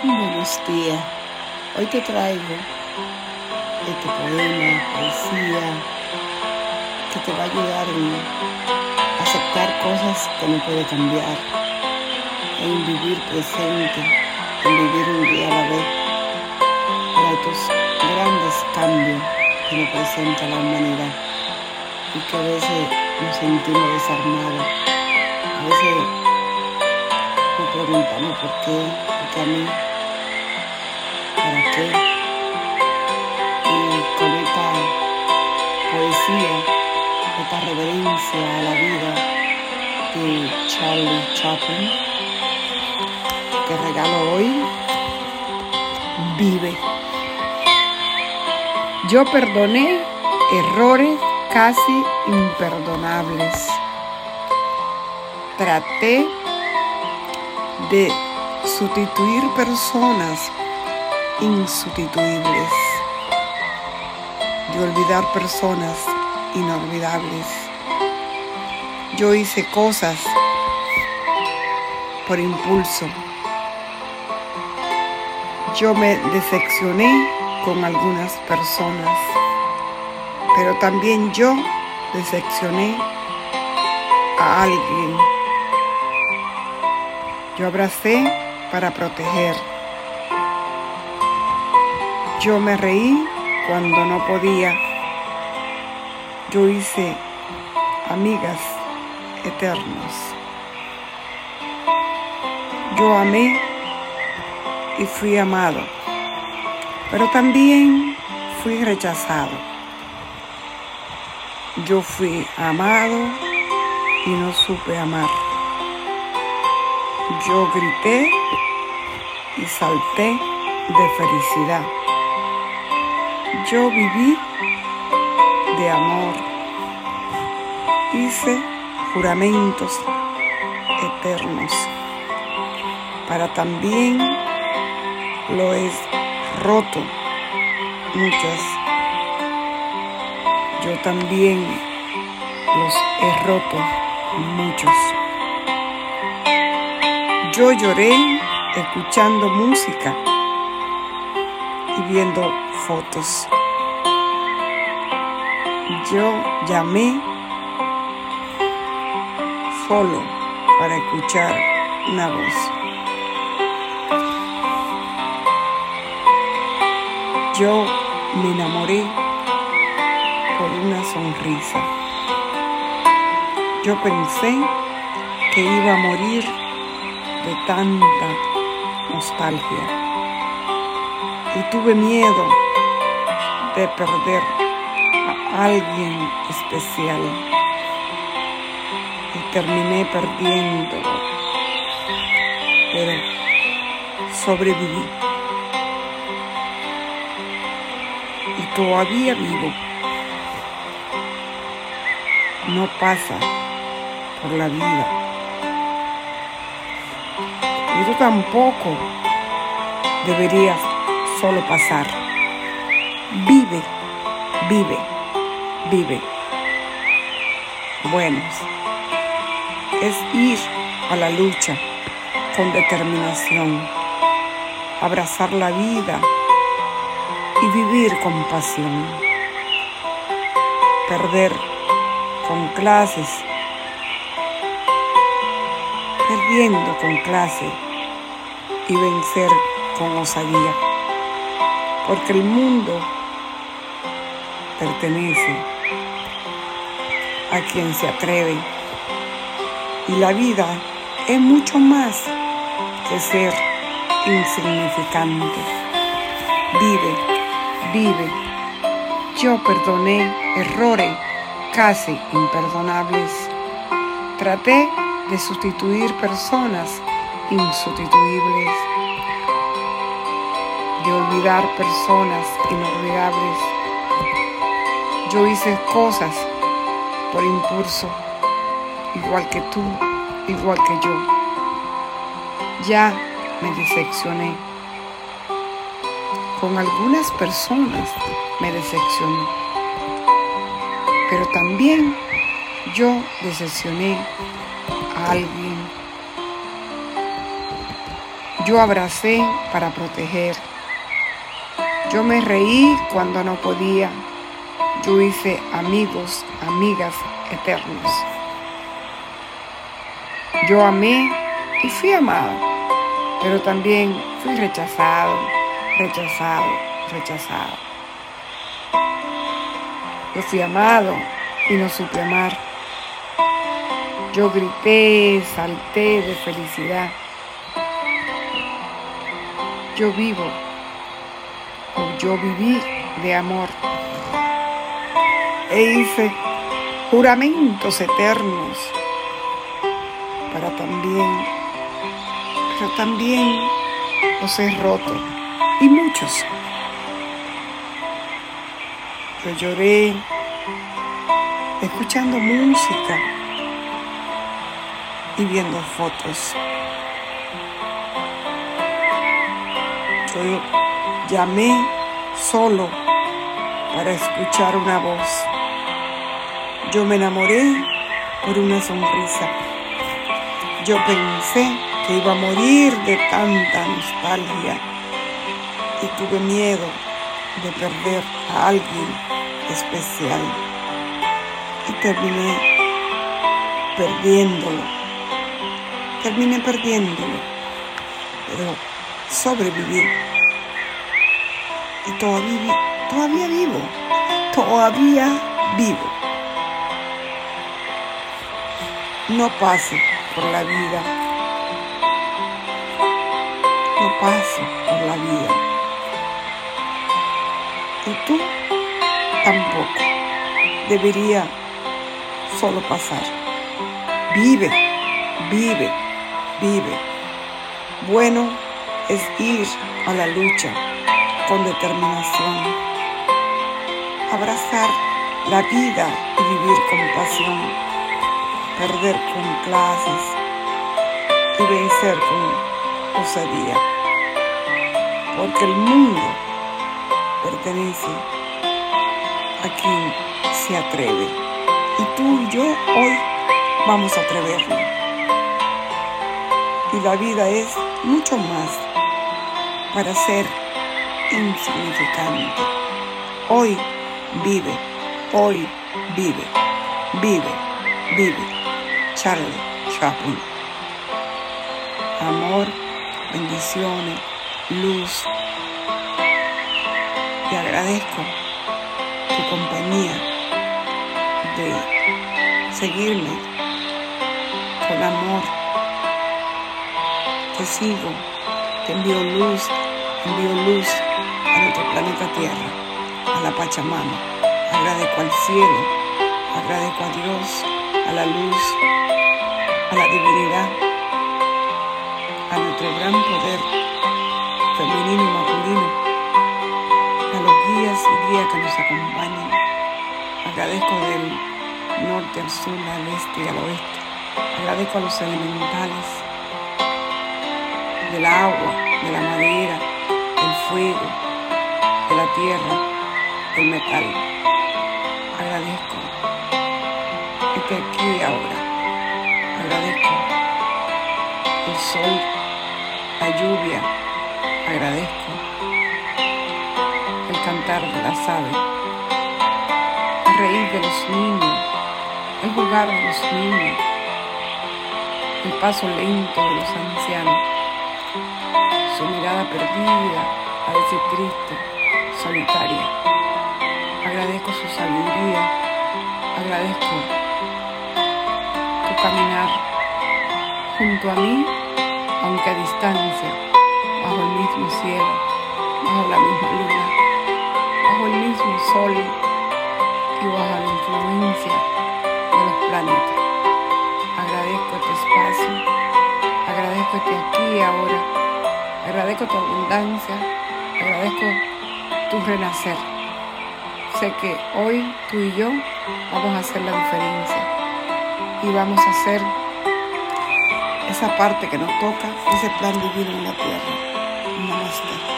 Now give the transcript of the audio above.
Buenos días. Hoy te traigo este poema, poesía, que te va a ayudar a aceptar cosas que no puede cambiar, en vivir presente, en vivir un día a la vez, para estos grandes cambios que nos presenta la humanidad y que a veces nos sentimos desarmados, a veces nos preguntamos por qué, a mí para qué. Y con esta poesía, esta reverencia a la vida de Charlie Chaplin, que regalo hoy, vive. Yo perdoné errores casi imperdonables. Traté de sustituir personas insustituibles, de olvidar personas inolvidables. Yo hice cosas por impulso. Yo me decepcioné con algunas personas, pero también yo decepcioné a alguien. Yo abracé para proteger. Yo me reí cuando no podía. Yo hice amigas eternos. Yo amé y fui amado, pero también fui rechazado. Yo fui amado y no supe amar. Yo grité y salté de felicidad. Yo viví de amor. Hice juramentos eternos. Para también lo he roto muchas. Yo también los he roto muchos. Yo lloré escuchando música y viendo fotos. Yo llamé solo para escuchar una voz. Yo me enamoré por una sonrisa. Yo pensé que iba a morir tanta nostalgia. Y tuve miedo de perder a alguien especial. Y terminé perdiéndolo. Pero sobreviví. Y todavía vivo. No pasa por la vida. Y tú tampoco deberías solo pasar. Vive, vive, vive. Bueno, es ir a la lucha con determinación, abrazar la vida y vivir con pasión. Perder con clases, perdiendo con clase y vencer con osadía, porque el mundo pertenece a quien se atreve y la vida es mucho más que ser insignificante. Vive, vive. Yo perdoné errores casi imperdonables. Traté de sustituir personas insustituibles, olvidar personas inolvidables. Yo hice cosas por impulso, igual que tú, igual que yo. Ya me decepcioné. Con algunas personas me decepcioné. Pero también yo decepcioné a alguien. Yo abracé para proteger. Yo me reí cuando no podía. Yo hice amigos, amigas eternos. Yo amé y fui amado, pero también fui rechazado, rechazado, rechazado. Yo fui amado y no supe amar. Yo grité, salté de felicidad. Yo vivo yo viví de amor. E hice juramentos eternos para también, pero también los he roto y muchos. Yo lloré escuchando música y viendo fotos. Llamé solo para escuchar una voz. Yo me enamoré por una sonrisa. Yo pensé que iba a morir de tanta nostalgia y tuve miedo de perder a alguien especial y terminé perdiéndolo. Terminé perdiéndolo, pero sobreviví. Y todavía, todavía vivo, todavía vivo. No pase por la vida. No pase por la vida. Y tú tampoco. Debería solo pasar. Vive, vive, vive. Bueno es ir a la lucha con determinación. Abrazar la vida y vivir con pasión perder con clases y vencer con osadía. Porque el mundo pertenece a quien se atreve. Y tú y yo hoy vamos a atrevernos. Y la vida es mucho más para ser insignificante. Hoy vive, hoy vive, vive, vive. Charlie Chaplin. Amor, bendiciones, luz. Te agradezco tu compañía de seguirme con amor. Te sigo, te envío luz, envío luz a nuestro planeta Tierra, a la Pachamama. Agradezco al cielo, agradezco a Dios, a la luz, a la divinidad, a nuestro gran poder femenino y masculino, a los guías y guías que nos acompañan. Agradezco del norte al sur, al este y al oeste. Agradezco a los elementales, del agua, de la madera, del fuego, de la tierra, del metal. Agradezco este aquí ahora. Agradezco el sol, la lluvia, agradezco el cantar de las aves, el reír de los niños, el jugar de los niños, el paso lento de los ancianos, su mirada perdida, a veces triste, solitaria. Agradezco su sabiduría, agradezco caminar junto a mí, aunque a distancia, bajo el mismo cielo, bajo la misma luna, bajo el mismo sol y bajo la influencia de los planetas. Agradezco este espacio, agradezco este aquí y ahora, agradezco tu abundancia, agradezco tu renacer. Sé que hoy tú y yo vamos a hacer la diferencia y vamos a hacer esa parte que nos toca, ese plan divino en la tierra. Namaste.